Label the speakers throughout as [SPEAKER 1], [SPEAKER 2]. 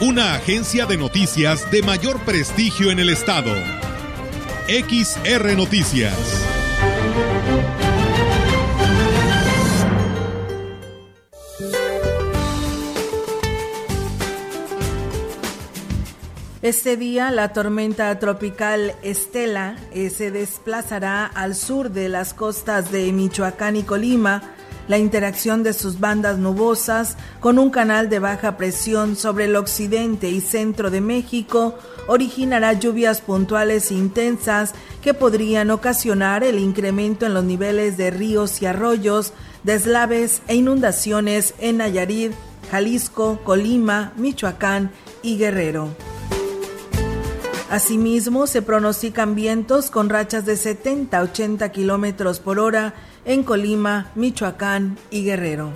[SPEAKER 1] una agencia de noticias de mayor prestigio en el estado. XR Noticias.
[SPEAKER 2] Este día la tormenta tropical Estela eh, se desplazará al sur de las costas de Michoacán y Colima la interacción de sus bandas nubosas con un canal de baja presión sobre el occidente y centro de México originará lluvias puntuales e intensas que podrían ocasionar el incremento en los niveles de ríos y arroyos, deslaves e inundaciones en Nayarit, Jalisco, Colima, Michoacán y Guerrero. Asimismo, se pronostican vientos con rachas de 70 a 80 kilómetros por hora en Colima, Michoacán y Guerrero.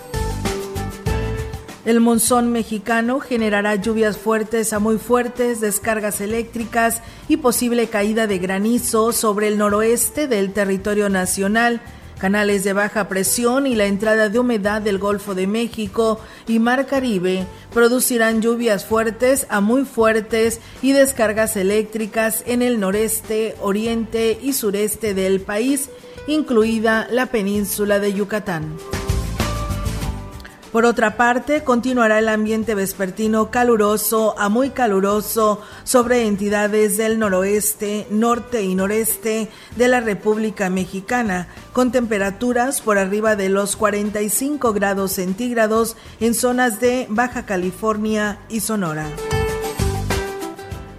[SPEAKER 2] El monzón mexicano generará lluvias fuertes a muy fuertes, descargas eléctricas y posible caída de granizo sobre el noroeste del territorio nacional, canales de baja presión y la entrada de humedad del Golfo de México y Mar Caribe producirán lluvias fuertes a muy fuertes y descargas eléctricas en el noreste, oriente y sureste del país incluida la península de Yucatán. Por otra parte, continuará el ambiente vespertino caluroso a muy caluroso sobre entidades del noroeste, norte y noreste de la República Mexicana, con temperaturas por arriba de los 45 grados centígrados en zonas de Baja California y Sonora.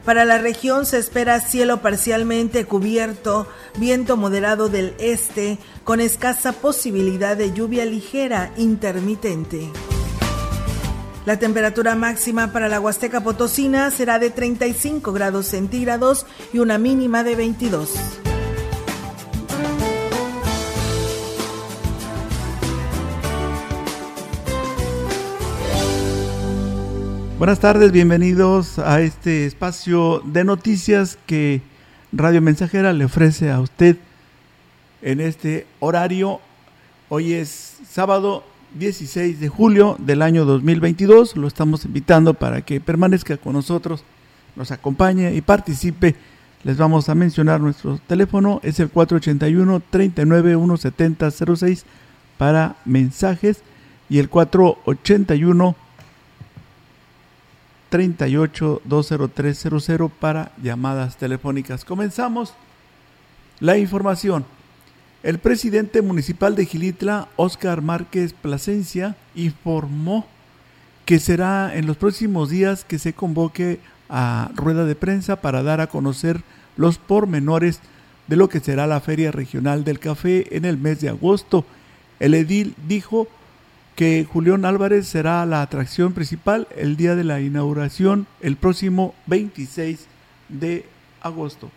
[SPEAKER 2] Para la región se espera cielo parcialmente cubierto, viento moderado del este, con escasa posibilidad de lluvia ligera intermitente. La temperatura máxima para la Huasteca Potosina será de 35 grados centígrados y una mínima de 22.
[SPEAKER 3] Buenas tardes, bienvenidos a este espacio de noticias que Radio Mensajera le ofrece a usted en este horario. Hoy es sábado 16 de julio del año 2022. Lo estamos invitando para que permanezca con nosotros, nos acompañe y participe. Les vamos a mencionar nuestro teléfono, es el 481 39 06 para mensajes y el 481 38 para llamadas telefónicas. Comenzamos la información. El presidente municipal de Gilitla, Óscar Márquez Plasencia, informó que será en los próximos días que se convoque a rueda de prensa para dar a conocer los pormenores de lo que será la Feria Regional del Café en el mes de agosto. El edil dijo que Julián Álvarez será la atracción principal el día de la inauguración el próximo 26 de agosto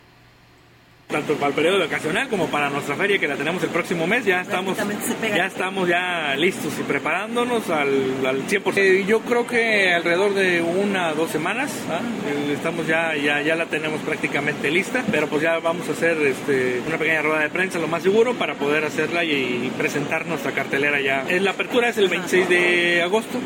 [SPEAKER 4] tanto para el periodo vacacional como para nuestra feria que la tenemos el próximo mes. Ya estamos, ya estamos ya listos y preparándonos al, al 100%. Eh, yo creo que alrededor de una dos semanas ¿ah? eh, estamos ya, ya, ya la tenemos prácticamente lista, pero pues ya vamos a hacer este, una pequeña rueda de prensa lo más seguro para poder hacerla y, presentar nuestra cartelera ya. La apertura es el 26 de agosto.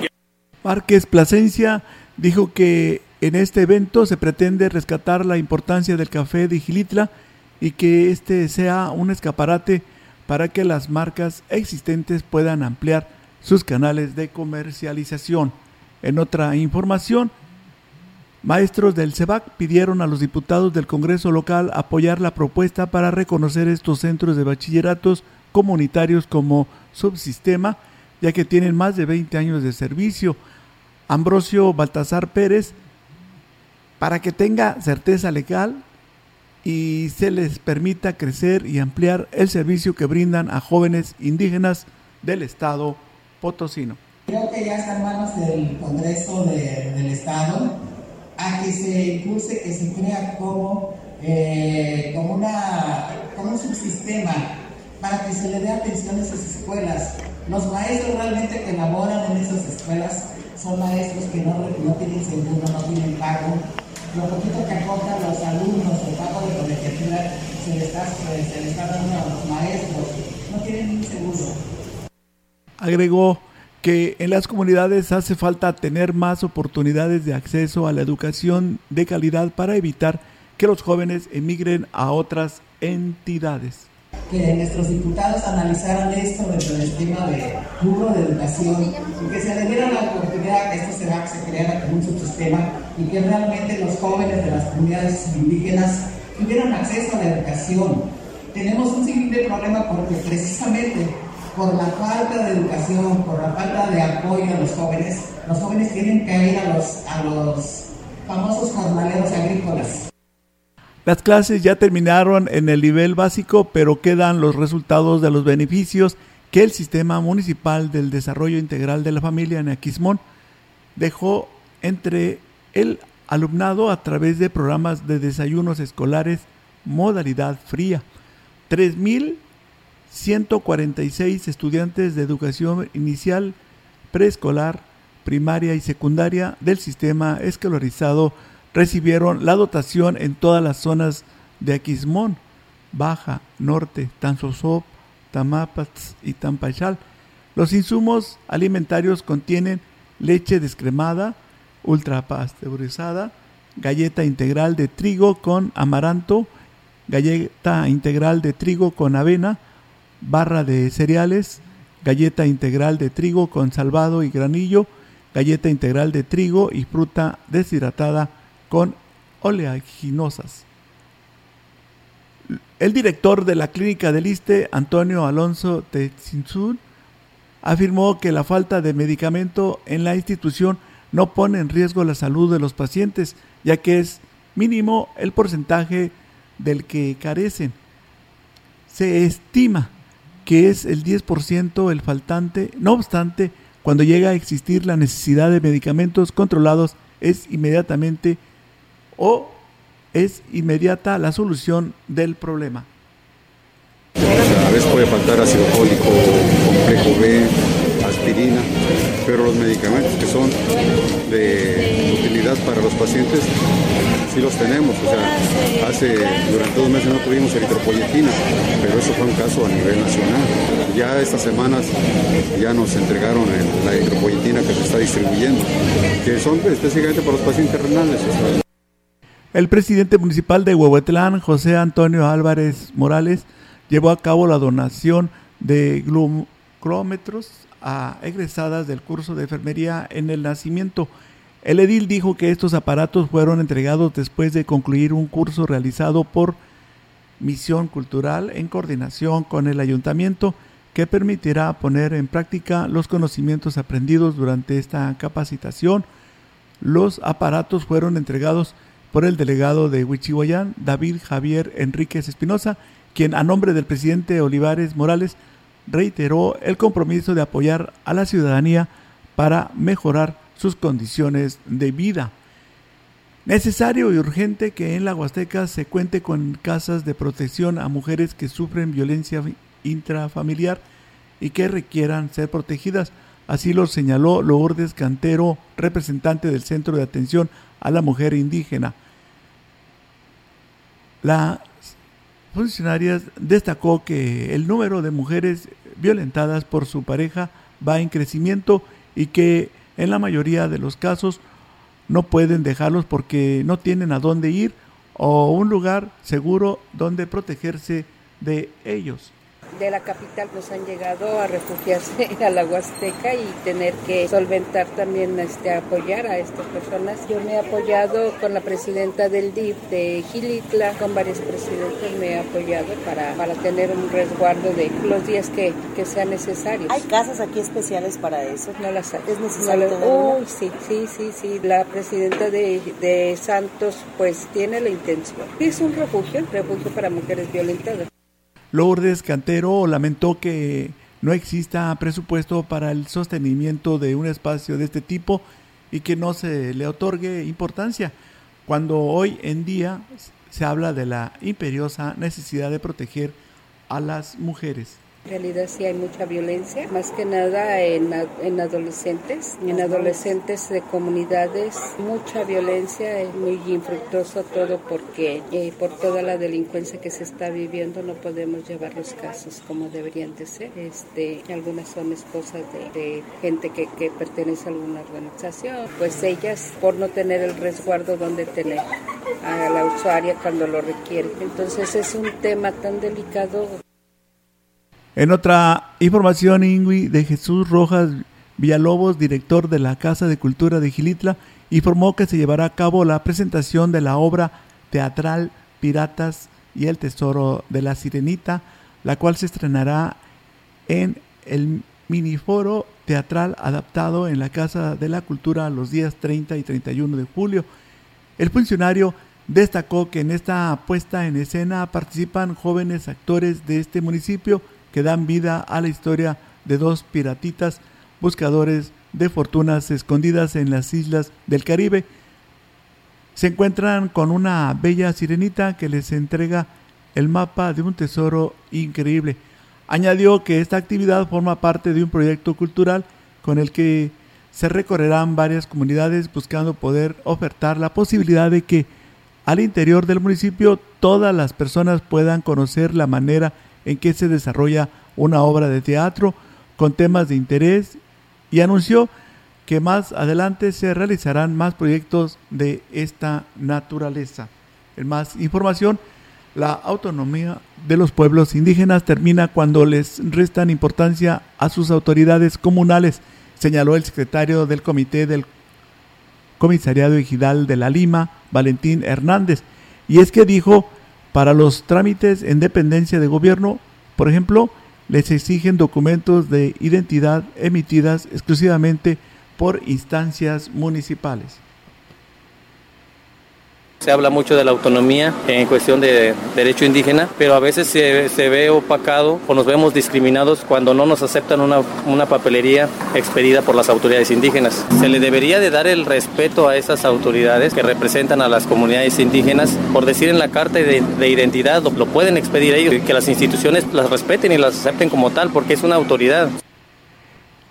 [SPEAKER 3] Márquez Plasencia dijo que en este evento se pretende rescatar la importancia del café de Gilitla y que este sea un escaparate para que las marcas existentes puedan ampliar sus canales de comercialización. En otra información, maestros del CEBAC pidieron a los diputados del Congreso local apoyar la propuesta para reconocer estos centros de bachilleratos comunitarios como subsistema, ya que tienen más de 20 años de servicio. Ambrosio Baltasar Pérez, para que tenga certeza legal, y se les permita crecer y ampliar el servicio que brindan a jóvenes indígenas del Estado potosino.
[SPEAKER 5] Creo que ya está en manos del Congreso del Estado a que se impulse, que se crea como, eh, como, una, como un subsistema para que se le dé atención a esas escuelas. Los maestros realmente que laboran en esas escuelas son maestros que no, no tienen seguro, no tienen pago. Lo poquito que aportan los alumnos, el pago de colegiatura, se está, se le está dando a los maestros. No tienen ni seguro.
[SPEAKER 3] Agregó que en las comunidades hace falta tener más oportunidades de acceso a la educación de calidad para evitar que los jóvenes emigren a otras entidades.
[SPEAKER 5] Que nuestros diputados analizaran esto dentro del tema de rubro de educación y que se le diera la oportunidad esto se, va, se como un subsistema y que realmente los jóvenes de las comunidades indígenas tuvieran acceso a la educación. Tenemos un siguiente problema porque precisamente por la falta de educación, por la falta de apoyo a los jóvenes, los jóvenes tienen que ir a los, a los famosos jornaleros agrícolas.
[SPEAKER 3] Las clases ya terminaron en el nivel básico, pero quedan los resultados de los beneficios que el Sistema Municipal del Desarrollo Integral de la Familia en Aquismón dejó entre el alumnado a través de programas de desayunos escolares modalidad fría. 3.000 146 estudiantes de educación inicial, preescolar, primaria y secundaria del sistema escolarizado recibieron la dotación en todas las zonas de Aquismón, Baja, Norte, Tanzosop, Tamapats y Tampachal. Los insumos alimentarios contienen leche descremada, ultrapasteurizada, galleta integral de trigo con amaranto, galleta integral de trigo con avena, barra de cereales, galleta integral de trigo con salvado y granillo, galleta integral de trigo y fruta deshidratada con oleaginosas. El director de la clínica del ISTE, Antonio Alonso Tetzinzun, afirmó que la falta de medicamento en la institución no pone en riesgo la salud de los pacientes, ya que es mínimo el porcentaje del que carecen. Se estima que es el 10% el faltante. No obstante, cuando llega a existir la necesidad de medicamentos controlados, es inmediatamente o es inmediata la solución del problema.
[SPEAKER 6] A veces puede faltar ácido fólico, complejo B, aspirina, pero los medicamentos que son de utilidad para los pacientes sí los tenemos. O sea, hace, durante dos meses no tuvimos eritropoyetina, pero eso fue un caso a nivel nacional. Ya estas semanas ya nos entregaron la eritropoyetina que se está distribuyendo, que son específicamente para los pacientes renales.
[SPEAKER 3] El presidente municipal de Huehuetlán, José Antonio Álvarez Morales, llevó a cabo la donación de glucómetros a egresadas del curso de enfermería en el nacimiento el edil dijo que estos aparatos fueron entregados después de concluir un curso realizado por Misión Cultural en coordinación con el ayuntamiento que permitirá poner en práctica los conocimientos aprendidos durante esta capacitación. Los aparatos fueron entregados por el delegado de Huichihuayán, David Javier Enríquez Espinosa, quien a nombre del presidente Olivares Morales reiteró el compromiso de apoyar a la ciudadanía para mejorar sus condiciones de vida. Necesario y urgente que en la Huasteca se cuente con casas de protección a mujeres que sufren violencia intrafamiliar y que requieran ser protegidas. Así lo señaló Lourdes Cantero, representante del Centro de Atención a la Mujer Indígena. La funcionaria destacó que el número de mujeres violentadas por su pareja va en crecimiento y que en la mayoría de los casos no pueden dejarlos porque no tienen a dónde ir o un lugar seguro donde protegerse de ellos
[SPEAKER 7] de la capital pues han llegado a refugiarse a la Huasteca y tener que solventar también, este, apoyar a estas personas. Yo me he apoyado con la presidenta del DIF de Gilitla, con varios presidentes me he apoyado para, para tener un resguardo de los días que, que sean necesarios.
[SPEAKER 8] ¿Hay casas aquí especiales para eso?
[SPEAKER 7] No las hay.
[SPEAKER 8] ¿Es necesario
[SPEAKER 7] no sí, sí, sí, sí. La presidenta de, de Santos pues tiene la intención. Es un refugio, refugio para mujeres violentadas.
[SPEAKER 3] Lourdes Cantero lamentó que no exista presupuesto para el sostenimiento de un espacio de este tipo y que no se le otorgue importancia, cuando hoy en día se habla de la imperiosa necesidad de proteger a las mujeres.
[SPEAKER 7] En realidad sí hay mucha violencia, más que nada en, en adolescentes, en adolescentes de comunidades, mucha violencia, es muy infructuoso todo porque eh, por toda la delincuencia que se está viviendo no podemos llevar los casos como deberían de ser. Este, algunas son esposas de, de gente que, que pertenece a alguna organización, pues ellas por no tener el resguardo donde tener a la usuaria cuando lo requiere. Entonces es un tema tan delicado
[SPEAKER 3] en otra información, Ingui de Jesús Rojas Villalobos, director de la Casa de Cultura de Gilitla, informó que se llevará a cabo la presentación de la obra teatral Piratas y el Tesoro de la Sirenita, la cual se estrenará en el miniforo teatral adaptado en la Casa de la Cultura los días 30 y 31 de julio. El funcionario destacó que en esta puesta en escena participan jóvenes actores de este municipio que dan vida a la historia de dos piratitas buscadores de fortunas escondidas en las islas del Caribe. Se encuentran con una bella sirenita que les entrega el mapa de un tesoro increíble. Añadió que esta actividad forma parte de un proyecto cultural con el que se recorrerán varias comunidades buscando poder ofertar la posibilidad de que al interior del municipio todas las personas puedan conocer la manera en que se desarrolla una obra de teatro con temas de interés y anunció que más adelante se realizarán más proyectos de esta naturaleza. En más información, la autonomía de los pueblos indígenas termina cuando les restan importancia a sus autoridades comunales, señaló el secretario del Comité del Comisariado Ejidal de la Lima, Valentín Hernández. Y es que dijo para los trámites en dependencia de gobierno, por ejemplo, les exigen documentos de identidad emitidas exclusivamente por instancias municipales.
[SPEAKER 9] Se habla mucho de la autonomía en cuestión de derecho indígena, pero a veces se, se ve opacado o nos vemos discriminados cuando no nos aceptan una, una, papelería expedida por las autoridades indígenas. Se le debería de dar el respeto a esas autoridades que representan a las comunidades indígenas. Por decir en la carta de, de identidad lo, lo pueden expedir ellos que las instituciones las respeten y las acepten como tal porque es una autoridad.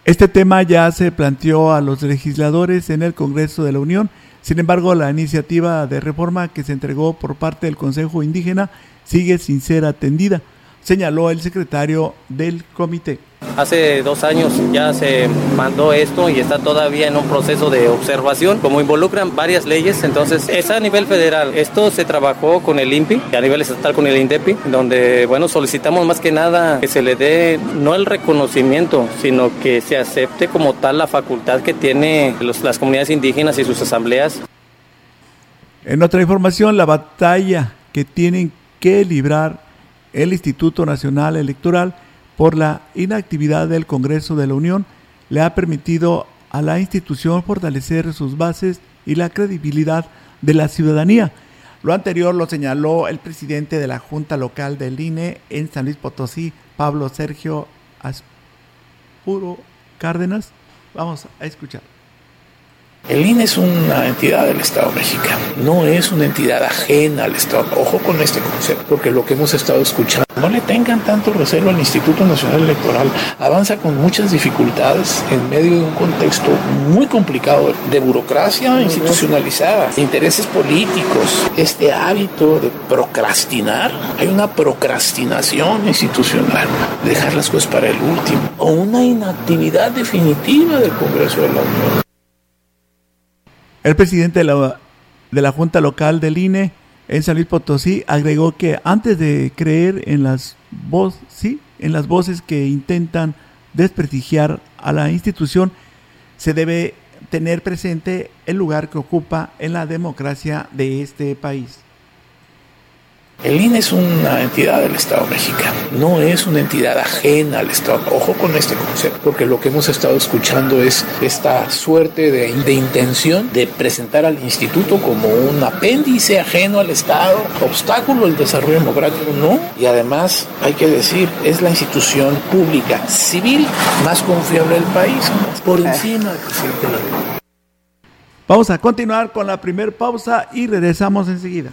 [SPEAKER 3] Este tema ya se planteó a los legisladores en el Congreso de la Unión sin embargo, la iniciativa de reforma que se entregó por parte del Consejo Indígena sigue sin ser atendida, señaló el secretario del comité.
[SPEAKER 9] Hace dos años ya se mandó esto y está todavía en un proceso de observación, como involucran varias leyes, entonces es a nivel federal. Esto se trabajó con el INPI a nivel estatal con el INDEPI, donde, bueno, solicitamos más que nada que se le dé no el reconocimiento, sino que se acepte como tal la facultad que tienen las comunidades indígenas y sus asambleas.
[SPEAKER 3] En otra información, la batalla que tienen que librar el Instituto Nacional Electoral por la inactividad del Congreso de la Unión le ha permitido a la institución fortalecer sus bases y la credibilidad de la ciudadanía. Lo anterior lo señaló el presidente de la Junta Local del INE en San Luis Potosí, Pablo Sergio Aspuro Cárdenas. Vamos a escuchar.
[SPEAKER 10] El INE es una entidad del Estado mexicano, no es una entidad ajena al Estado. Ojo con este concepto, porque lo que hemos estado escuchando, no le tengan tanto recelo al Instituto Nacional Electoral. Avanza con muchas dificultades en medio de un contexto muy complicado de burocracia institucionalizada, intereses políticos, este hábito de procrastinar. Hay una procrastinación institucional, dejar las cosas para el último, o una inactividad definitiva del Congreso de la Unión.
[SPEAKER 3] El presidente de la, de la Junta Local del INE en San Luis Potosí agregó que antes de creer en las, voz, ¿sí? en las voces que intentan desprestigiar a la institución, se debe tener presente el lugar que ocupa en la democracia de este país.
[SPEAKER 10] El INE es una entidad del Estado mexicano, no es una entidad ajena al Estado. Ojo con este concepto, porque lo que hemos estado escuchando es esta suerte de, de intención de presentar al instituto como un apéndice ajeno al Estado, obstáculo al desarrollo democrático, no. Y además, hay que decir, es la institución pública civil más confiable del país, por encima del presidente de la
[SPEAKER 3] Vamos a continuar con la primera pausa y regresamos enseguida.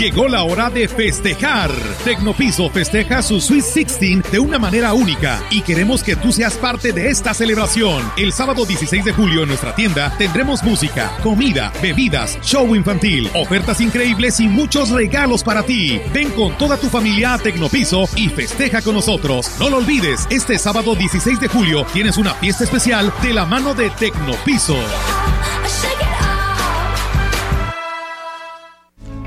[SPEAKER 1] Llegó la hora de festejar. Tecnopiso festeja su Sweet 16 de una manera única y queremos que tú seas parte de esta celebración. El sábado 16 de julio en nuestra tienda tendremos música, comida, bebidas, show infantil, ofertas increíbles y muchos regalos para ti. Ven con toda tu familia a Tecnopiso y festeja con nosotros. No lo olvides, este sábado 16 de julio tienes una fiesta especial de la mano de Tecnopiso.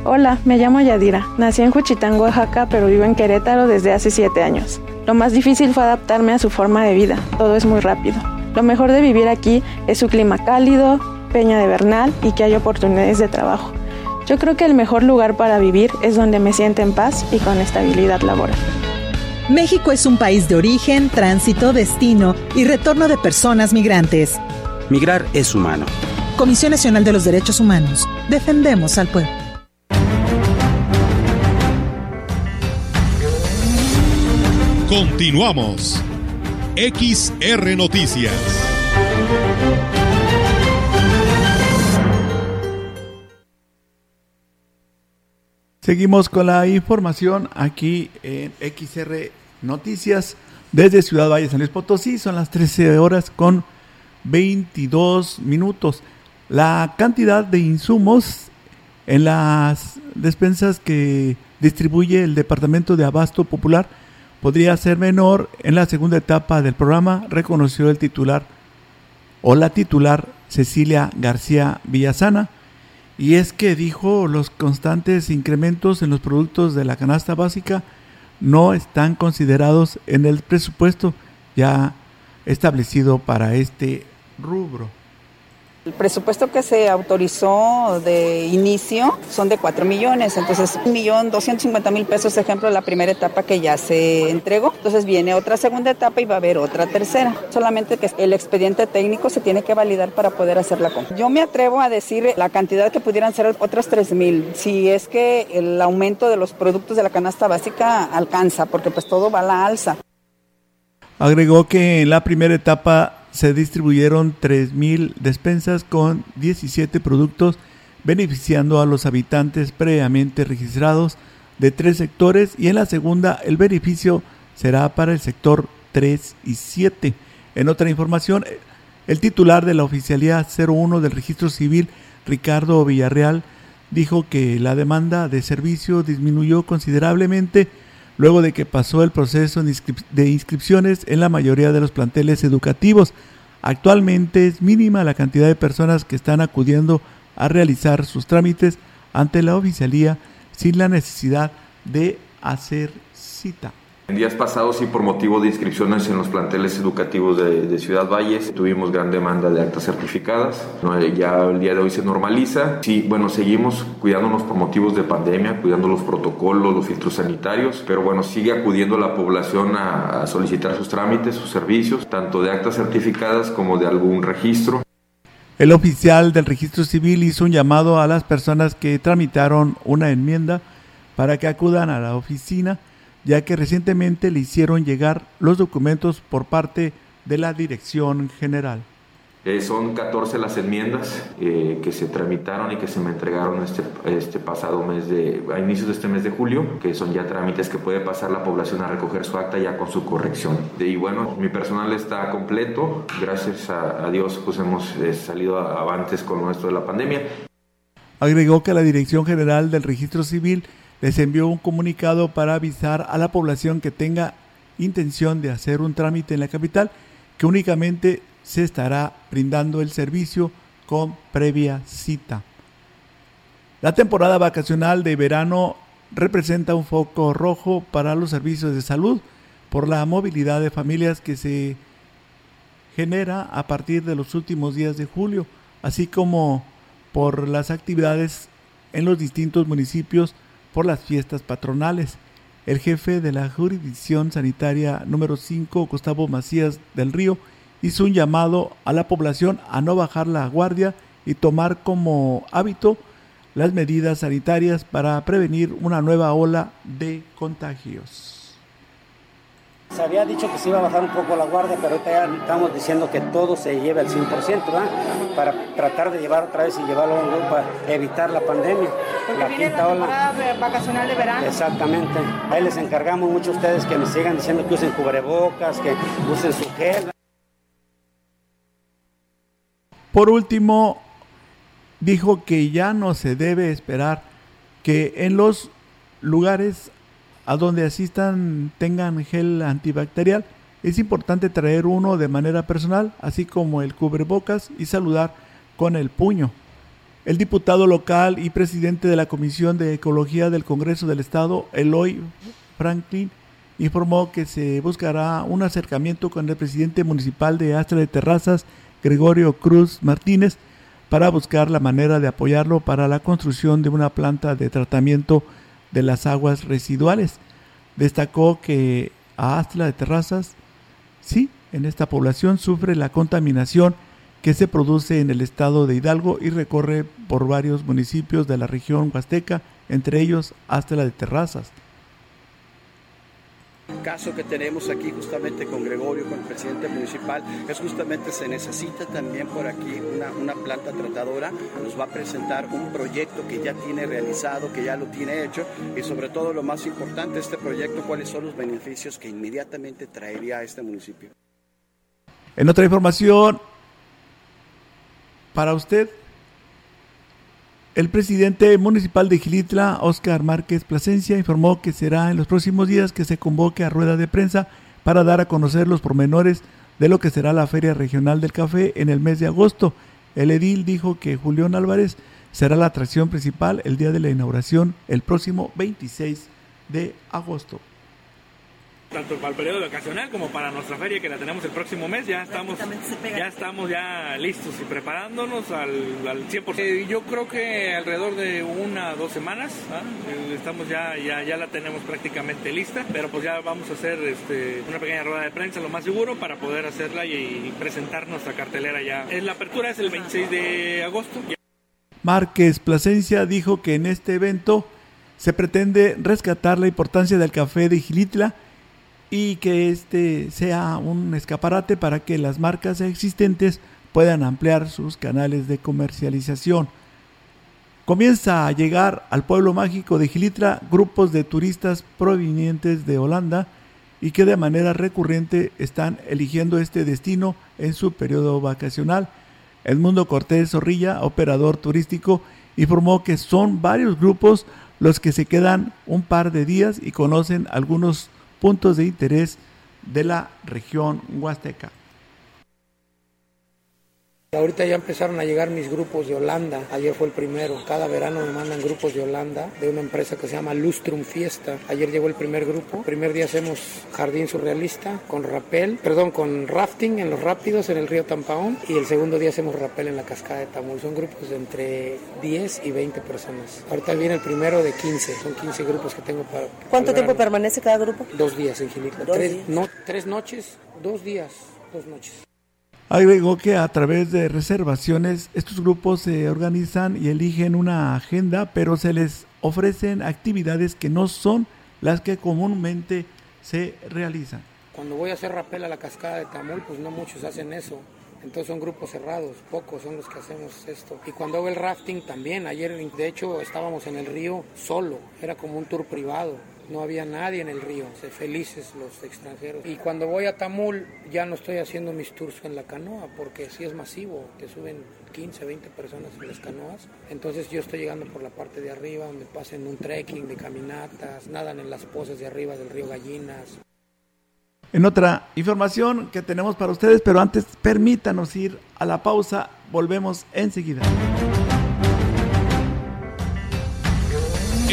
[SPEAKER 11] Hola, me llamo Yadira. Nací en Juchitán, Oaxaca, pero vivo en Querétaro desde hace 7 años. Lo más difícil fue adaptarme a su forma de vida. Todo es muy rápido. Lo mejor de vivir aquí es su clima cálido, peña de Bernal y que hay oportunidades de trabajo. Yo creo que el mejor lugar para vivir es donde me siento en paz y con estabilidad laboral.
[SPEAKER 12] México es un país de origen, tránsito, destino y retorno de personas migrantes.
[SPEAKER 13] Migrar es humano.
[SPEAKER 12] Comisión Nacional de los Derechos Humanos. Defendemos al pueblo.
[SPEAKER 1] Continuamos. XR Noticias.
[SPEAKER 3] Seguimos con la información aquí en XR Noticias desde Ciudad Valle, San Luis Potosí. Son las 13 horas con 22 minutos. La cantidad de insumos en las despensas que distribuye el Departamento de Abasto Popular podría ser menor en la segunda etapa del programa, reconoció el titular o la titular Cecilia García Villasana. Y es que dijo los constantes incrementos en los productos de la canasta básica no están considerados en el presupuesto ya establecido para este rubro.
[SPEAKER 14] El presupuesto que se autorizó de inicio son de 4 millones, entonces 1 millón 250 mil pesos, ejemplo, la primera etapa que ya se entregó. Entonces viene otra segunda etapa y va a haber otra tercera. Solamente que el expediente técnico se tiene que validar para poder hacer la compra. Yo me atrevo a decir la cantidad que pudieran ser otras 3 mil, si es que el aumento de los productos de la canasta básica alcanza, porque pues todo va a la alza.
[SPEAKER 3] Agregó que en la primera etapa se distribuyeron 3.000 despensas con 17 productos beneficiando a los habitantes previamente registrados de tres sectores y en la segunda el beneficio será para el sector 3 y 7. En otra información, el titular de la oficialía 01 del registro civil, Ricardo Villarreal, dijo que la demanda de servicio disminuyó considerablemente luego de que pasó el proceso de inscripciones en la mayoría de los planteles educativos. Actualmente es mínima la cantidad de personas que están acudiendo a realizar sus trámites ante la oficialía sin la necesidad de hacer cita.
[SPEAKER 15] En días pasados y por motivo de inscripciones en los planteles educativos de, Ciudad Valles tuvimos gran demanda de actas certificadas. Ya el día de hoy se normaliza. Sí, bueno, seguimos cuidándonos por motivos de pandemia, cuidando los protocolos, los filtros sanitarios, pero bueno, sigue acudiendo la población a solicitar sus trámites, sus servicios, tanto de actas certificadas como de algún registro.
[SPEAKER 3] El oficial del registro civil hizo un llamado a las personas que tramitaron una enmienda para que acudan a la oficina ya que recientemente le hicieron llegar los documentos por parte de la Dirección General.
[SPEAKER 15] Eh, son 14 las enmiendas eh, que se tramitaron y que se me entregaron este, este pasado mes de, a inicios de este mes de julio, que son ya trámites que puede pasar la población a recoger su acta ya con su corrección. Y bueno, mi personal está completo, gracias a, Dios pues hemos eh, salido avantes con esto de la pandemia.
[SPEAKER 3] Agregó que la Dirección General del Registro Civil les envió un comunicado para avisar a la población que tenga intención de hacer un trámite en la capital que únicamente se estará brindando el servicio con previa cita. La temporada vacacional de verano representa un foco rojo para los servicios de salud por la movilidad de familias que se genera a partir de los últimos días de julio, así como por las actividades en los distintos municipios por las fiestas patronales. El jefe de la jurisdicción sanitaria número 5, Gustavo Macías del Río, hizo un llamado a la población a no bajar la guardia y tomar como hábito las medidas sanitarias para prevenir una nueva ola de contagios.
[SPEAKER 16] Se había dicho que se iba a bajar un poco la guardia, pero ahorita ya estamos diciendo que todo se lleve al 100%, ¿verdad? Para tratar de llevar otra vez y llevarlo a un grupo para evitar la pandemia.
[SPEAKER 17] Porque la viene la temporada vacacional de verano.
[SPEAKER 16] Exactamente. Ahí les encargamos mucho a ustedes que me sigan diciendo que usen cubrebocas, que usen su gel.
[SPEAKER 3] Por último, dijo que ya no se debe esperar que en los lugares a donde asistan tengan gel antibacterial. Es importante traer uno de manera personal, así como el cubrebocas y saludar con el puño. El diputado local y presidente de la Comisión de Ecología del Congreso del Estado, Eloy Franklin, informó que se buscará un acercamiento con el presidente municipal de Astra de Terrazas, Gregorio Cruz Martínez, para buscar la manera de apoyarlo para la construcción de una planta de tratamiento de las aguas residuales. Destacó que a Astla de Terrazas, sí, en esta población sufre la contaminación que se produce en el estado de Hidalgo y recorre por varios municipios de la región huasteca, entre ellos Astla de Terrazas
[SPEAKER 18] caso que tenemos aquí justamente con Gregorio, con el presidente municipal, es justamente se necesita también por aquí una, una planta tratadora, nos va a presentar un proyecto que ya tiene realizado, que ya lo tiene hecho y sobre todo lo más importante, este proyecto, cuáles son los beneficios que inmediatamente traería a este municipio.
[SPEAKER 3] En otra información, para usted, el presidente municipal de Gilitla, Óscar Márquez Plasencia, informó que será en los próximos días que se convoque a rueda de prensa para dar a conocer los pormenores de lo que será la Feria Regional del Café en el mes de agosto. El edil dijo que Julián Álvarez será la atracción principal el día de la inauguración el próximo 26 de agosto
[SPEAKER 4] tanto para el periodo vacacional como para nuestra feria que la tenemos el próximo mes. Ya estamos, ya estamos ya listos y preparándonos al, al 100%. Eh, yo creo que alrededor de una o dos semanas ¿ah? eh, estamos ya, ya, ya la tenemos prácticamente lista, pero pues ya vamos a hacer este, una pequeña rueda de prensa lo más seguro para poder hacerla y, presentar nuestra cartelera ya. La apertura es el 26 de agosto.
[SPEAKER 3] Márquez Plasencia dijo que en este evento se pretende rescatar la importancia del café de Gilitla y que este sea un escaparate para que las marcas existentes puedan ampliar sus canales de comercialización. Comienza a llegar al pueblo mágico de Gilitra grupos de turistas provenientes de Holanda y que de manera recurrente están eligiendo este destino en su periodo vacacional. Edmundo Cortés Zorrilla, operador turístico, informó que son varios grupos los que se quedan un par de días y conocen algunos puntos de interés de la región huasteca.
[SPEAKER 19] Ahorita ya empezaron a llegar mis grupos de Holanda. Ayer fue el primero. Cada verano me mandan grupos de Holanda de una empresa que se llama Lustrum Fiesta. Ayer llegó el primer grupo. El primer día hacemos jardín surrealista con rapel, perdón, con rafting en los rápidos en el río Tampaón. Y el segundo día hacemos rapel en la cascada de Tamul. Son grupos de entre 10 y 20 personas. Ahorita viene el primero de 15. Son 15 grupos que tengo para.
[SPEAKER 8] ¿Cuánto tiempo permanece cada grupo?
[SPEAKER 19] Dos días en Gilitla. Tres, No, tres noches, dos días, dos noches.
[SPEAKER 3] Agregó que a través de reservaciones estos grupos se organizan y eligen una agenda, pero se les ofrecen actividades que no son las que comúnmente se realizan.
[SPEAKER 19] Cuando voy a hacer rapel a la cascada de Tamul, pues no muchos hacen eso. Entonces son grupos cerrados, pocos son los que hacemos esto. Y cuando hago el rafting también, ayer de hecho estábamos en el río solo, era como un tour privado no había nadie en el río, felices los extranjeros. Y cuando voy a Tamul ya no estoy haciendo mis tours en la canoa, porque si es masivo, te suben 15, 20 personas en las canoas. Entonces yo estoy llegando por la parte de arriba, donde pasen un trekking de caminatas, nadan en las pozas de arriba del río Gallinas.
[SPEAKER 3] En otra información que tenemos para ustedes, pero antes permítanos ir a la pausa Volvemos enseguida.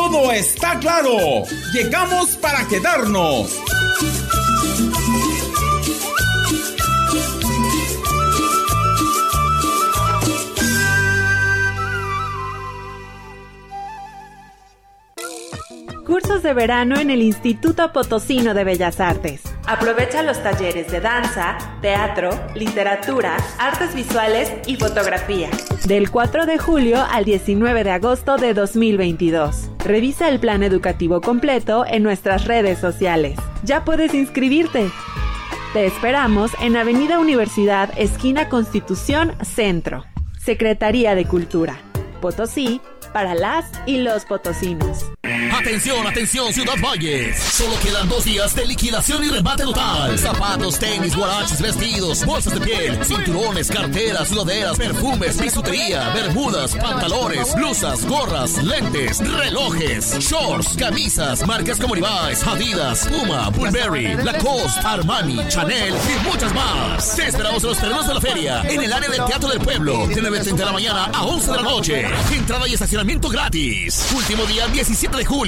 [SPEAKER 20] Todo está claro. Llegamos para quedarnos.
[SPEAKER 21] Cursos de verano en el Instituto Potosino de Bellas Artes. Aprovecha los talleres de danza, teatro, literatura, artes visuales y fotografía. Del 4 de julio al 19 de agosto de 2022. Revisa el plan educativo completo en nuestras redes sociales. Ya puedes inscribirte. Te esperamos en Avenida Universidad, esquina Constitución, Centro. Secretaría de Cultura. Potosí, para las y los potosinos.
[SPEAKER 22] Atención, atención, Ciudad Valles. Solo quedan dos días de liquidación y remate total. Zapatos, tenis, guaraches, vestidos, bolsas de piel, cinturones, carteras, sudaderas, perfumes, bisutería, bermudas, pantalones, blusas, gorras, lentes, relojes, shorts, camisas, marcas como Levi's, Adidas, Puma, Burberry, Lacoste, Armani, Chanel y muchas más. Te esperamos en los terrenos de la feria, en el área del Teatro del Pueblo, de 9.30 de la mañana a 11 de la noche. Entrada y estacionamiento gratis. Último día 17 de julio.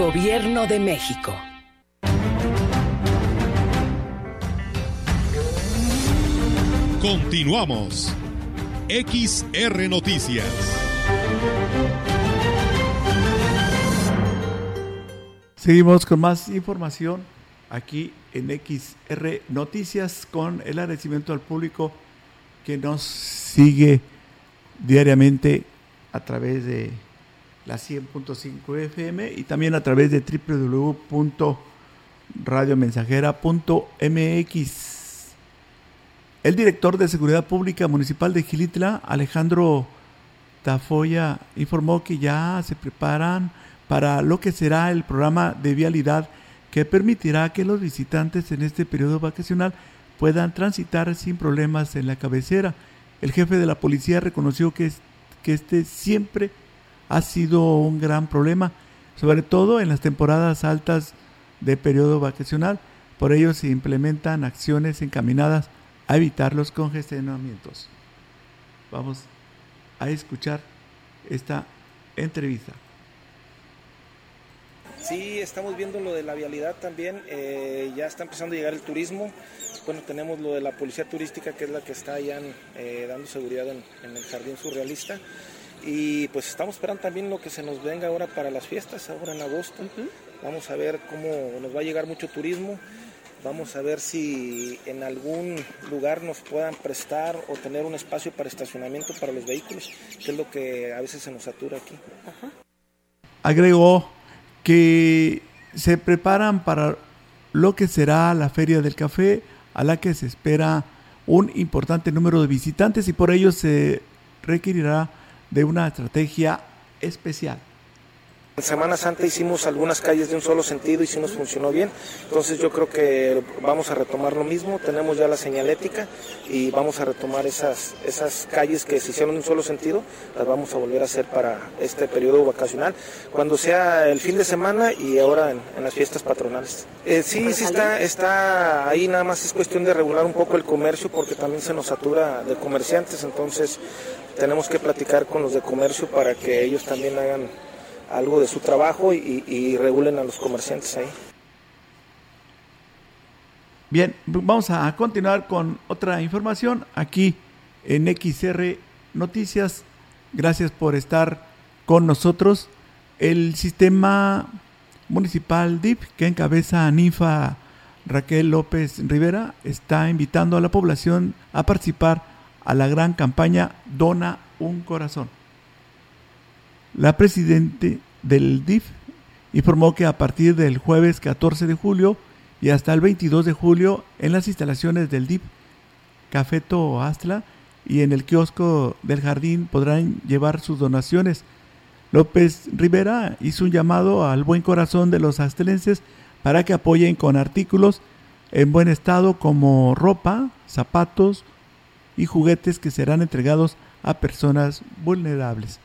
[SPEAKER 21] Gobierno de México.
[SPEAKER 1] Continuamos. XR Noticias.
[SPEAKER 3] Seguimos con más información aquí en XR Noticias con el agradecimiento al público que nos sigue diariamente a través de la 100.5 FM y también a través de www.radiomensajera.mx. El director de Seguridad Pública Municipal de Gilitla, Alejandro Tafoya, informó que ya se preparan para lo que será el programa de vialidad que permitirá que los visitantes en este periodo vacacional puedan transitar sin problemas en la cabecera. El jefe de la policía reconoció que, que este siempre ha sido un gran problema, sobre todo en las temporadas altas de periodo vacacional. Por ello se implementan acciones encaminadas a evitar los congestionamientos. Vamos a escuchar esta entrevista.
[SPEAKER 23] Sí, estamos viendo lo de la vialidad también. Eh, ya está empezando a llegar el turismo. Bueno, tenemos lo de la policía turística, que es la que está allá eh, dando seguridad en, en, el jardín surrealista. Y pues estamos esperando también lo que se nos venga ahora para las fiestas, ahora en agosto. Vamos a ver cómo nos va a llegar mucho turismo. Vamos a ver si en algún lugar nos puedan prestar o tener un espacio para estacionamiento para los vehículos, que es lo que a veces se nos satura aquí. Ajá.
[SPEAKER 3] Agregó que se preparan para lo que será la Feria del Café, a la que se espera un importante número de visitantes y por ello se requerirá de una estrategia especial.
[SPEAKER 23] En Semana Santa hicimos algunas calles de un solo sentido y sí nos funcionó bien. Entonces yo creo que vamos a retomar lo mismo. Tenemos ya la señalética y vamos a retomar esas, esas calles que se hicieron de un solo sentido. Las vamos a volver a hacer para este periodo vacacional, cuando sea el fin de semana y ahora en, las fiestas patronales. Eh, sí, sí está, está ahí, nada más es cuestión de regular un poco el comercio porque también se nos satura de comerciantes. Entonces tenemos que platicar con los de comercio para que ellos también hagan algo de su trabajo y, regulen a los comerciantes ahí.
[SPEAKER 3] Bien, vamos a continuar con otra información aquí en XR Noticias. Gracias por estar con nosotros. El sistema municipal DIP que encabeza Nifa Raquel López Rivera está invitando a la población a participar a la gran campaña Dona un Corazón. La presidente del DIF informó que a partir del jueves 14 de julio y hasta el 22 de julio en las instalaciones del DIF Cafeto Astla y en el kiosco del jardín podrán llevar sus donaciones. López Rivera hizo un llamado al buen corazón de los astelenses para que apoyen con artículos en buen estado como ropa, zapatos y juguetes que serán entregados a personas vulnerables.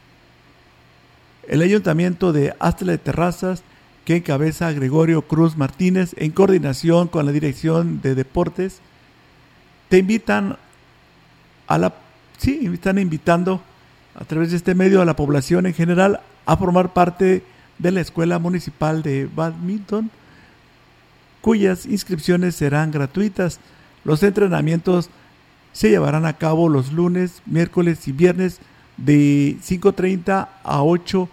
[SPEAKER 3] El ayuntamiento de Astla de Terrazas, que encabeza Gregorio Cruz Martínez en coordinación con la Dirección de Deportes, te invitan a la sí, están invitando a través de este medio a la población en general a formar parte de la Escuela Municipal de Badminton, cuyas inscripciones serán gratuitas. Los entrenamientos se llevarán a cabo los lunes, miércoles y viernes de 5.30 a 8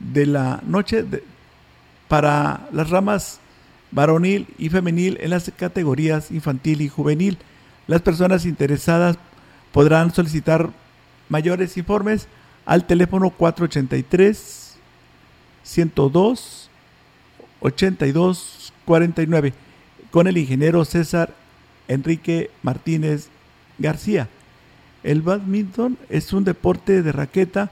[SPEAKER 3] de la noche para las ramas varonil y femenil en las categorías infantil y juvenil. Las personas interesadas podrán solicitar mayores informes al teléfono 483 102 82 49 con el ingeniero César Enrique Martínez García. El badminton es un deporte de raqueta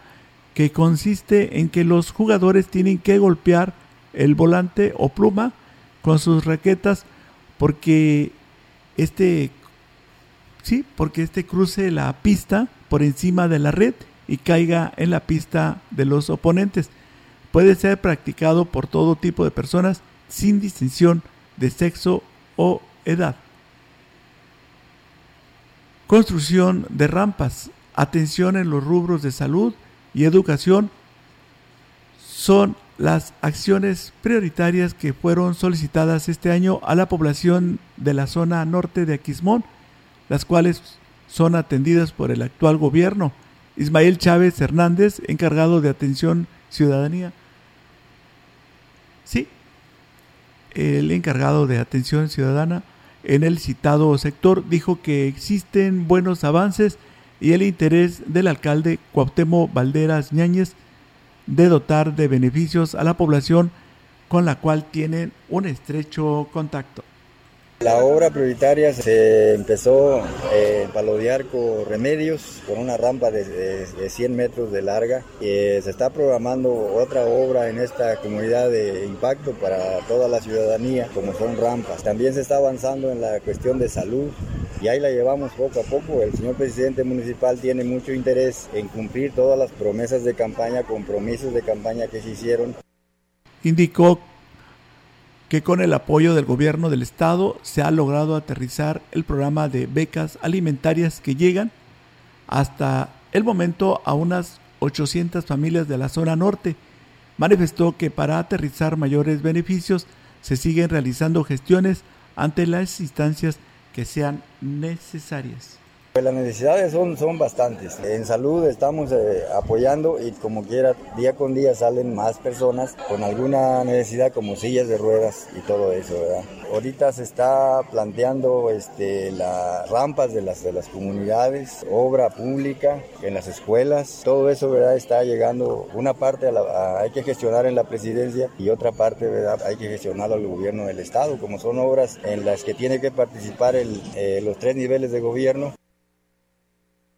[SPEAKER 3] que consiste en que los jugadores tienen que golpear el volante o pluma con sus raquetas porque este sí, porque este cruce la pista por encima de la red y caiga en la pista de los oponentes. Puede ser practicado por todo tipo de personas sin distinción de sexo o edad. Construcción de rampas. Atención en los rubros de salud y educación son las acciones prioritarias que fueron solicitadas este año a la población de la zona norte de Aquismón, las cuales son atendidas por el actual gobierno. Ismael Chávez Hernández, encargado de atención ciudadanía. Sí, el encargado de atención ciudadana en el citado sector dijo que existen buenos avances y el interés del alcalde Cuauhtémoc Valderas Ñáñez de dotar de beneficios a la población con la cual tienen un estrecho contacto.
[SPEAKER 24] La obra prioritaria se empezó en Palo de Arco Remedios con una rampa de, 100 metros de larga. y se está programando otra obra en esta comunidad de impacto para toda la ciudadanía, como son rampas. También se está avanzando en la cuestión de salud y ahí la llevamos poco a poco. El señor presidente municipal tiene mucho interés en cumplir todas las promesas de campaña, compromisos de campaña que se hicieron.
[SPEAKER 3] Indicó que con el apoyo del gobierno del estado se ha logrado aterrizar el programa de becas alimentarias que llegan hasta el momento a unas 800 familias de la zona norte. Manifestó que para aterrizar mayores beneficios se siguen realizando gestiones ante las instancias que sean necesarias.
[SPEAKER 24] Pues las necesidades son, son bastantes. En salud estamos eh, apoyando y como quiera, día con día salen más personas con alguna necesidad como sillas de ruedas y todo eso, ¿verdad? Ahorita se está planteando este, las rampas de las, de las comunidades, obra pública en las escuelas, todo eso, ¿verdad? Está llegando, una parte hay que gestionar en la presidencia y otra parte, ¿verdad? Hay que gestionar al gobierno del estado, como son obras en las que tiene que participar eh, los tres niveles de gobierno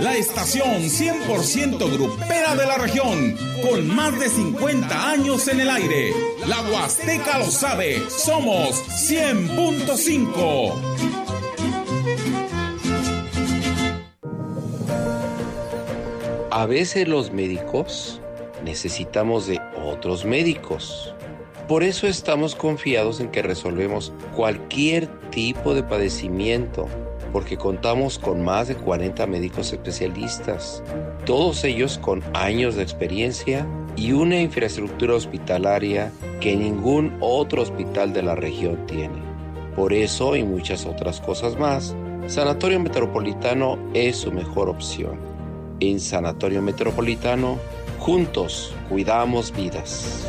[SPEAKER 20] La estación 100% grupera de la región, con más de 50 años en el aire. La Huasteca lo sabe, somos 100.5.
[SPEAKER 25] A veces los médicos necesitamos de otros médicos. Por eso estamos confiados en que resolvemos cualquier tipo de padecimiento porque contamos con más de 40 médicos especialistas, todos ellos con años de experiencia y una infraestructura hospitalaria que ningún otro hospital de la región tiene. Por eso y muchas otras cosas más, Sanatorio Metropolitano es su mejor opción. En Sanatorio Metropolitano, juntos cuidamos vidas.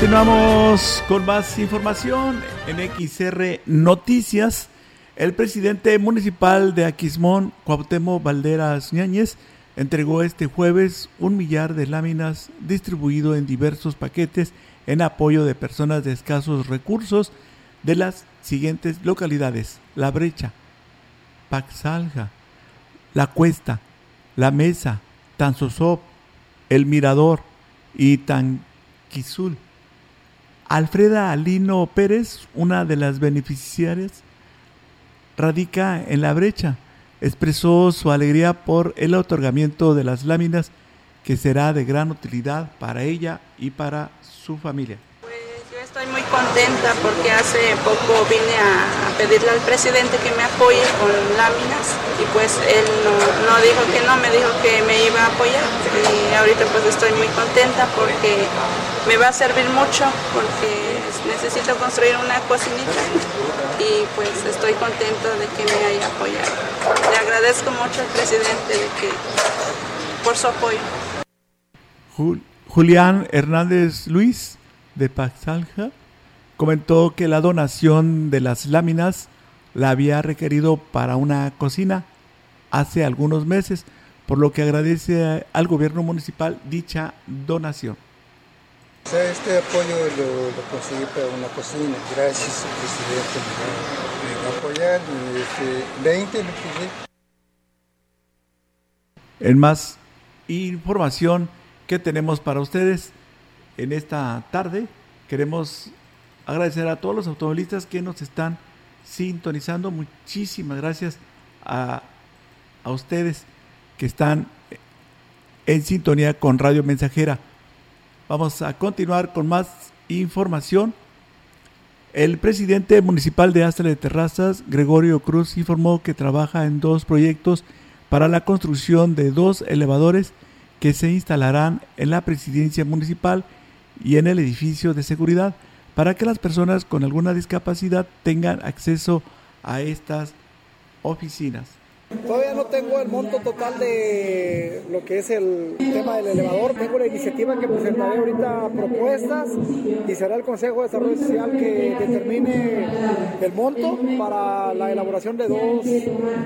[SPEAKER 3] Continuamos con más información en XR Noticias. El presidente municipal de Aquismón, Cuauhtémoc Valderas Ñáñez, entregó este jueves un millar de láminas distribuido en diversos paquetes en apoyo de personas de escasos recursos de las siguientes localidades: La Brecha, Paxalja, La Cuesta, La Mesa, Tanzosop, El Mirador y Tanquizul. Alfreda Alino Pérez, una de las beneficiarias, radica en la brecha. Expresó su alegría por el otorgamiento de las láminas que será de gran utilidad para ella y para su familia.
[SPEAKER 26] Pues yo estoy muy contenta porque hace poco vine a, pedirle al presidente que me apoye con láminas y pues él no, dijo que no, me dijo que me iba a apoyar y ahorita pues estoy muy contenta porque me va a servir mucho porque necesito construir una cocinita y pues estoy contento de que me haya apoyado. Le agradezco mucho al presidente por su apoyo.
[SPEAKER 3] Julián Hernández Luis de Paxalja comentó que la donación de las láminas la había requerido para una cocina hace algunos meses, por lo que agradece al gobierno municipal dicha donación.
[SPEAKER 27] Este apoyo lo, conseguí para una cocina, gracias presidente por apoyar, este, 20 lo
[SPEAKER 3] En más información que tenemos para ustedes en esta tarde, queremos agradecer a todos los automovilistas que nos están sintonizando. Muchísimas gracias a, a ustedes que están en sintonía con Radio Mensajera. Vamos a continuar con más información. El presidente municipal de Astra de Terrazas, Gregorio Cruz, informó que trabaja en dos proyectos para la construcción de dos elevadores que se instalarán en la presidencia municipal y en el edificio de seguridad para que las personas con alguna discapacidad tengan acceso a estas oficinas.
[SPEAKER 28] Todavía no tengo el monto total de lo que es el tema del elevador. Tengo la iniciativa que presentaré ahorita propuestas y será el Consejo de Desarrollo Social que determine el monto para la elaboración de dos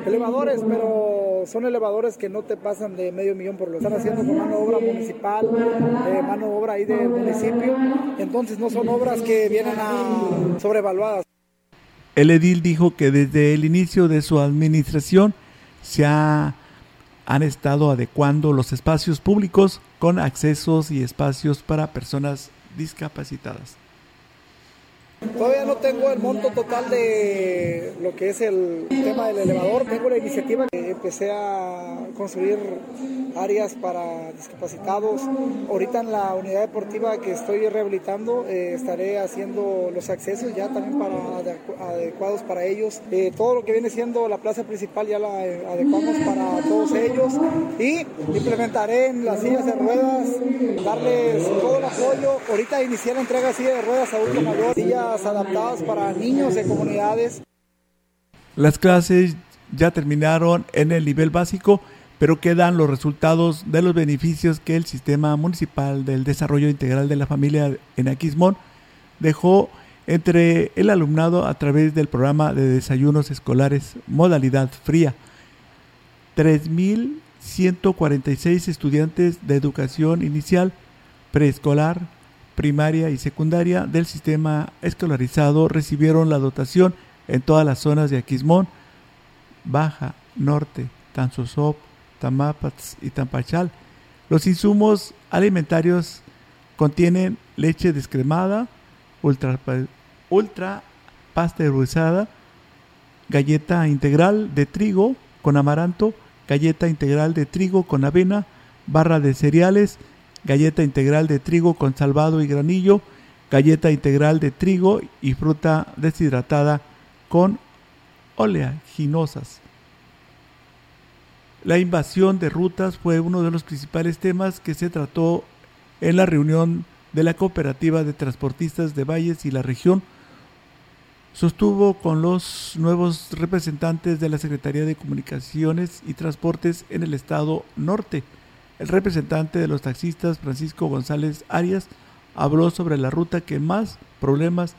[SPEAKER 28] elevadores, pero son elevadores que no te pasan de medio millón por lo están haciendo con mano de obra municipal, eh, mano de obra ahí del municipio. Entonces no son obras que vienen a sobrevaluadas.
[SPEAKER 3] El edil dijo que desde el inicio de su administración se han estado adecuando los espacios públicos con accesos y espacios para personas discapacitadas.
[SPEAKER 28] Todavía no tengo el monto total de lo que es el tema del elevador. Tengo la iniciativa que empecé a construir áreas para discapacitados. Ahorita en la unidad deportiva que estoy rehabilitando eh, estaré haciendo los accesos ya también para adecuados para ellos. Eh, todo lo que viene siendo la plaza principal ya la eh, adecuamos para todos ellos y implementaré en las sillas de ruedas, darles todo el apoyo. Ahorita inicié la entrega de sillas de ruedas a adulto mayor, sillas adaptadas para niños de comunidades.
[SPEAKER 3] Las clases ya terminaron en el nivel básico pero quedan los resultados de los beneficios que el Sistema Municipal del Desarrollo Integral de la Familia en Aquismón dejó entre el alumnado a través del programa de desayunos escolares modalidad fría. 3.146 estudiantes de educación inicial, preescolar, primaria y secundaria del sistema escolarizado recibieron la dotación en todas las zonas de Aquismón, Baja, Norte, Tanzosop, Tamapats y Tampachal. Los insumos alimentarios contienen leche descremada, ultra, ultra pasteurizada, galleta integral de trigo con amaranto, galleta integral de trigo con avena, barra de cereales, galleta integral de trigo con salvado y granillo, galleta integral de trigo y fruta deshidratada con oleaginosas. La invasión de rutas fue uno de los principales temas que se trató en la reunión de la cooperativa de transportistas de Valles y la región. Sostuvo con los nuevos representantes de la Secretaría de Comunicaciones y Transportes en el estado norte. El representante de los taxistas, Francisco González Arias, habló sobre la ruta que más problemas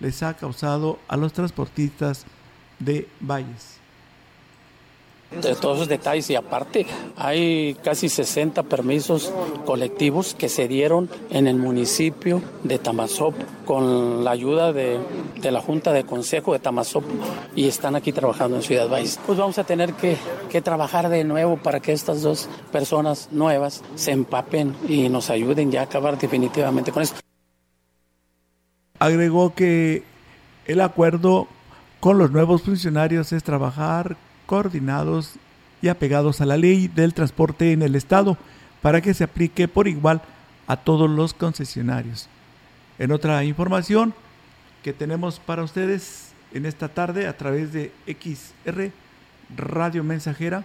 [SPEAKER 3] les ha causado a los transportistas de Valles
[SPEAKER 29] de todos esos detalles y aparte hay casi 60 permisos colectivos que se dieron en el municipio de Tamazop con la ayuda de, la Junta de Consejo de Tamazop y están aquí trabajando en Ciudad Valles. Pues vamos a tener que, que trabajar de nuevo para que estas dos personas nuevas se empapen y nos ayuden ya a acabar definitivamente con eso.
[SPEAKER 3] Agregó que el acuerdo con los nuevos funcionarios es trabajar coordinados y apegados a la ley del transporte en el Estado para que se aplique por igual a todos los concesionarios. En otra información que tenemos para ustedes en esta tarde a través de XR Radio Mensajera.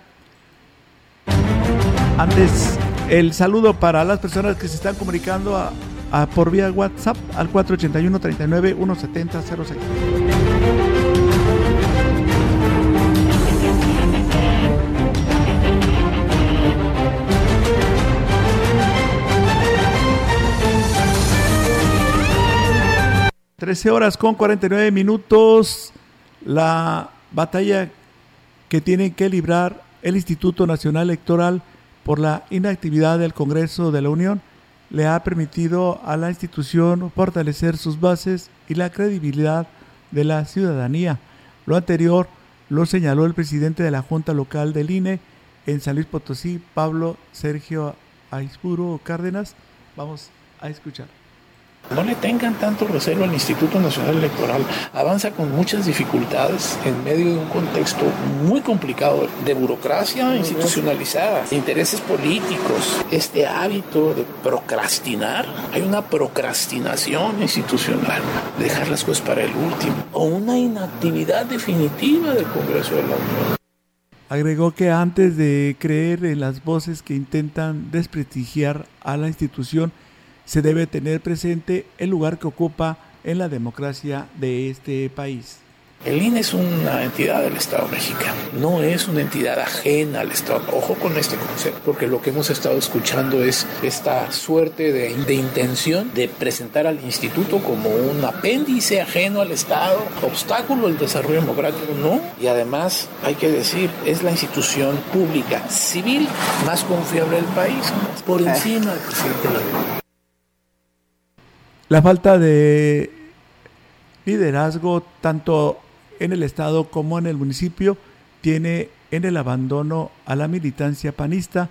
[SPEAKER 3] Antes, el saludo para las personas que se están comunicando a, por vía WhatsApp al 481 39 170 06. Trece horas con 49 minutos. La batalla que tiene que librar el Instituto Nacional Electoral por la inactividad del Congreso de la Unión le ha permitido a la institución fortalecer sus bases y la credibilidad de la ciudadanía. Lo anterior lo señaló el presidente de la Junta Local del INE en San Luis Potosí, Pablo Sergio Aispuro Cárdenas. Vamos a escuchar.
[SPEAKER 30] No le tengan tanto recelo al Instituto Nacional Electoral. Avanza con muchas dificultades en medio de un contexto muy complicado de burocracia institucionalizada, de intereses políticos, este hábito de procrastinar. Hay una procrastinación institucional, dejar las cosas para el último, o una inactividad definitiva del Congreso de la Unión.
[SPEAKER 3] Agregó que antes de creer en las voces que intentan desprestigiar a la institución, se debe tener presente el lugar que ocupa en la democracia de este país.
[SPEAKER 10] El INE es una entidad del Estado mexicano, no es una entidad ajena al Estado. Ojo con este concepto, porque lo que hemos estado escuchando es esta suerte de, de, intención de presentar al instituto como un apéndice ajeno al Estado, obstáculo al desarrollo democrático, no. Y además, hay que decir, es la institución pública civil más confiable del país, por encima del presidente de la República.
[SPEAKER 3] La falta de liderazgo, tanto en el Estado como en el municipio tiene en el abandono a la militancia panista,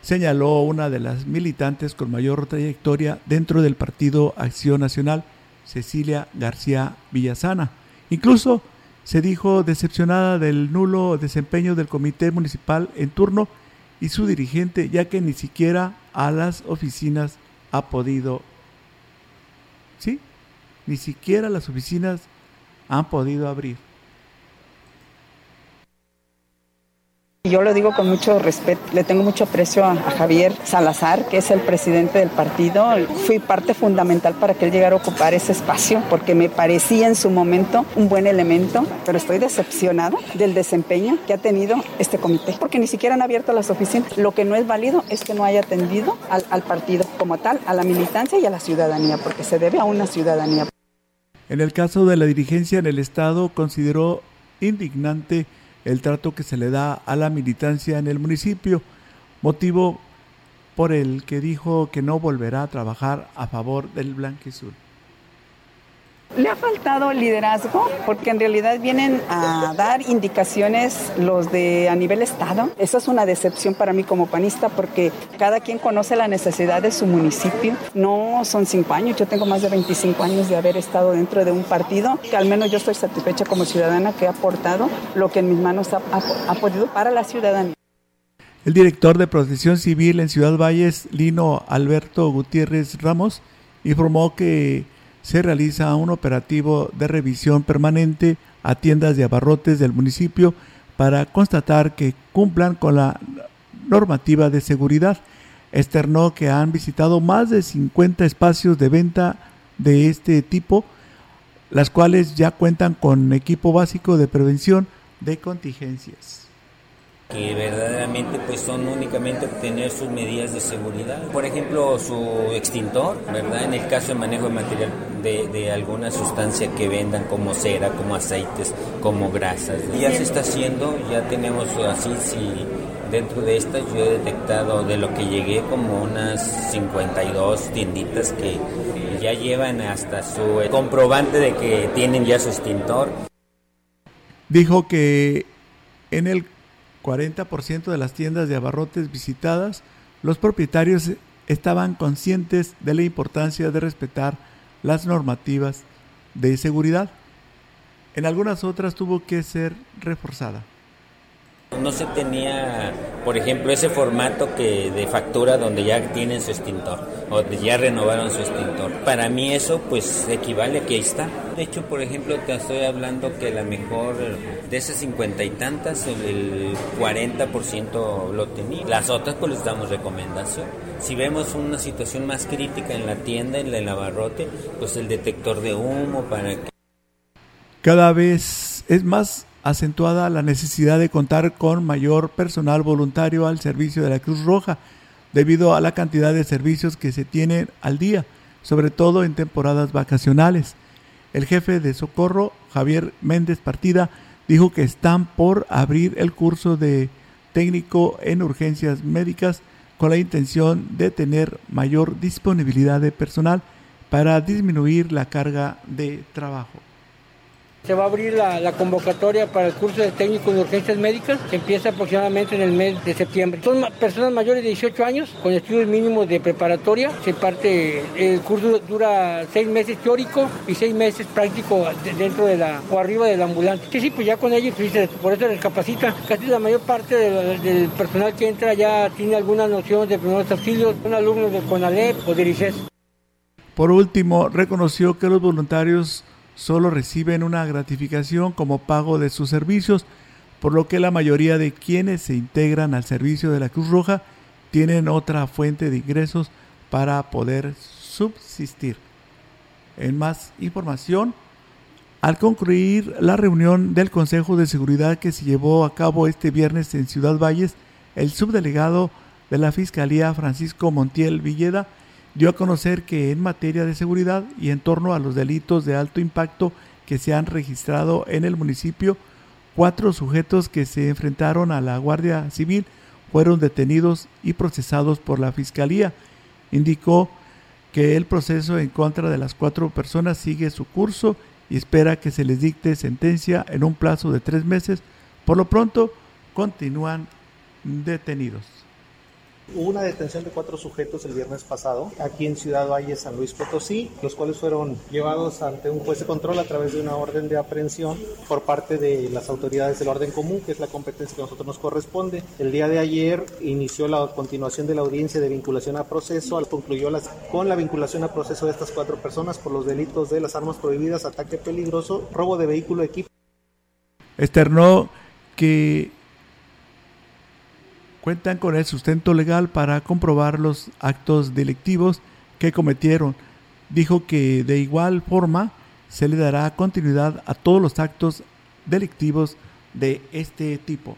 [SPEAKER 3] señaló una de las militantes con mayor trayectoria dentro del Partido Acción Nacional, Cecilia García Villasana. Incluso se dijo decepcionada del nulo desempeño del comité municipal en turno y su dirigente, ya que ni siquiera a las oficinas ha podido. Ni siquiera las oficinas han podido abrir.
[SPEAKER 31] Yo lo digo con mucho respeto, le tengo mucho aprecio a, Javier Salazar, que es el presidente del partido. Fui parte fundamental para que él llegara a ocupar ese espacio, porque me parecía en su momento un buen elemento, pero estoy decepcionado del desempeño que ha tenido este comité, porque ni siquiera han abierto las oficinas. Lo que no es válido es que no haya atendido al partido como tal, a la militancia y a la ciudadanía, porque se debe a una ciudadanía.
[SPEAKER 3] En el caso de la dirigencia en el Estado, consideró indignante el trato que se le da a la militancia en el municipio, motivo por el que dijo que no volverá a trabajar a favor del Blanquizul.
[SPEAKER 31] Le ha faltado liderazgo porque en realidad vienen a dar indicaciones los de a nivel estado. Esa es una decepción para mí como panista porque cada quien conoce la necesidad de su municipio. No son cinco años, yo tengo más de 25 años de haber estado dentro de un partido que al menos yo estoy satisfecha como ciudadana que ha aportado lo que en mis manos ha, ha, ha podido para la ciudadanía.
[SPEAKER 3] El director de Protección Civil en Ciudad Valles, Lino Alberto Gutiérrez Ramos, informó que se realiza un operativo de revisión permanente a tiendas de abarrotes del municipio para constatar que cumplan con la normativa de seguridad. Externó que han visitado más de 50 espacios de venta de este tipo, las cuales ya cuentan con equipo básico de prevención de contingencias
[SPEAKER 32] que verdaderamente pues son únicamente obtener sus medidas de seguridad. Por ejemplo, su extintor, ¿verdad? En el caso de manejo de material de, de alguna sustancia que vendan como cera, como aceites, como grasas. Ya se está haciendo, ya tenemos así, si dentro de estas yo he detectado de lo que llegué como unas 52 tienditas que ya llevan hasta su comprobante de que tienen ya su extintor.
[SPEAKER 3] Dijo que en el 40% de las tiendas de abarrotes visitadas, los propietarios estaban conscientes de la importancia de respetar las normativas de seguridad. En algunas otras tuvo que ser reforzada.
[SPEAKER 32] No se tenía, por ejemplo, ese formato que de factura donde ya tienen su extintor o ya renovaron su extintor. Para mí eso pues equivale a que ahí está. De hecho, por ejemplo, te estoy hablando que la mejor de esas cincuenta y tantas, el 40% lo tenía. Las otras pues les damos recomendación. Si vemos una situación más crítica en la tienda, en el abarrote, pues el detector de humo para que...
[SPEAKER 3] Cada vez es más acentuada la necesidad de contar con mayor personal voluntario al servicio de la Cruz Roja, debido a la cantidad de servicios que se tienen al día, sobre todo en temporadas vacacionales. El jefe de socorro, Javier Méndez Partida, dijo que están por abrir el curso de técnico en urgencias médicas con la intención de tener mayor disponibilidad de personal para disminuir la carga de trabajo.
[SPEAKER 19] Se va a abrir la, convocatoria para el curso de técnico en urgencias médicas, que empieza aproximadamente en el mes de septiembre. Son personas mayores de 18 años con estudios mínimos de preparatoria. Se parte, el curso dura seis meses teórico y seis meses práctico dentro de la o arriba del ambulante. Sí, sí, pues ya con ellos, por eso les capacita. Casi la mayor parte del, del personal que entra ya tiene alguna noción de primeros auxilios, son alumnos de CONALEP o de IRICES.
[SPEAKER 3] Por último, reconoció que los voluntarios solo reciben una gratificación como pago de sus servicios, por lo que la mayoría de quienes se integran al servicio de la Cruz Roja tienen otra fuente de ingresos para poder subsistir. En más información, al concluir la reunión del Consejo de Seguridad que se llevó a cabo este viernes en Ciudad Valles, el subdelegado de la Fiscalía Francisco Montiel Villeda dio a conocer que en materia de seguridad y en torno a los delitos de alto impacto que se han registrado en el municipio, cuatro sujetos que se enfrentaron a la Guardia Civil fueron detenidos y procesados por la Fiscalía. Indicó que el proceso en contra de las cuatro personas sigue su curso y espera que se les dicte sentencia en un plazo de tres meses. Por lo pronto, continúan detenidos.
[SPEAKER 33] Hubo una detención de cuatro sujetos el viernes pasado aquí en Ciudad Valle, San Luis Potosí, los cuales fueron llevados ante un juez de control a través de una orden de aprehensión por parte de las autoridades del orden común, que es la competencia que a nosotros nos corresponde. El día de ayer inició la continuación de la audiencia de vinculación a proceso, al concluyó las, con la vinculación a proceso de estas cuatro personas por los delitos de las armas prohibidas, ataque peligroso, robo de vehículo, equipo.
[SPEAKER 3] Externó que cuentan con el sustento legal para comprobar los actos delictivos que cometieron. Dijo que de igual forma se le dará continuidad a todos los actos delictivos de este tipo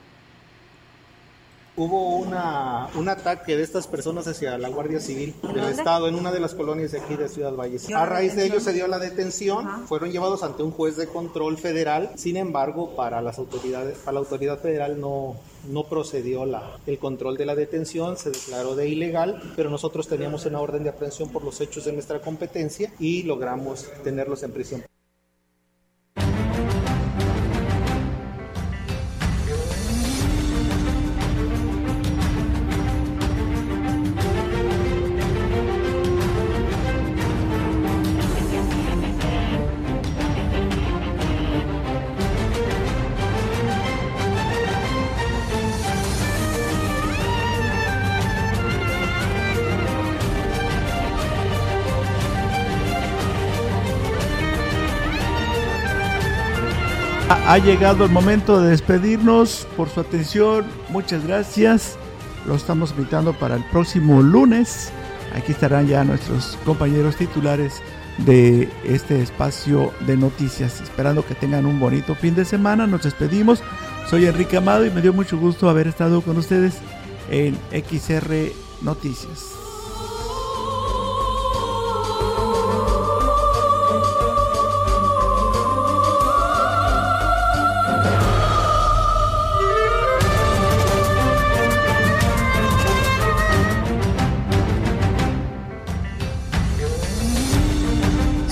[SPEAKER 33] hubo una, un ataque de estas personas hacia la Guardia Civil del Estado en una de las colonias de aquí de Ciudad Valles. A raíz de ello se dio la detención, fueron llevados ante un juez de control federal, sin embargo, para las autoridades, para la autoridad federal no, no procedió la, el control de la detención, se declaró de ilegal, pero nosotros teníamos una orden de aprehensión por los hechos de nuestra competencia y logramos tenerlos en prisión.
[SPEAKER 3] Ha llegado el momento de despedirnos por su atención. Muchas gracias. Lo estamos invitando para el próximo lunes. Aquí estarán ya nuestros compañeros titulares de este espacio de noticias. Esperando que tengan un bonito fin de semana. Nos despedimos. Soy Enrique Amado y me dio mucho gusto haber estado con ustedes en XR Noticias.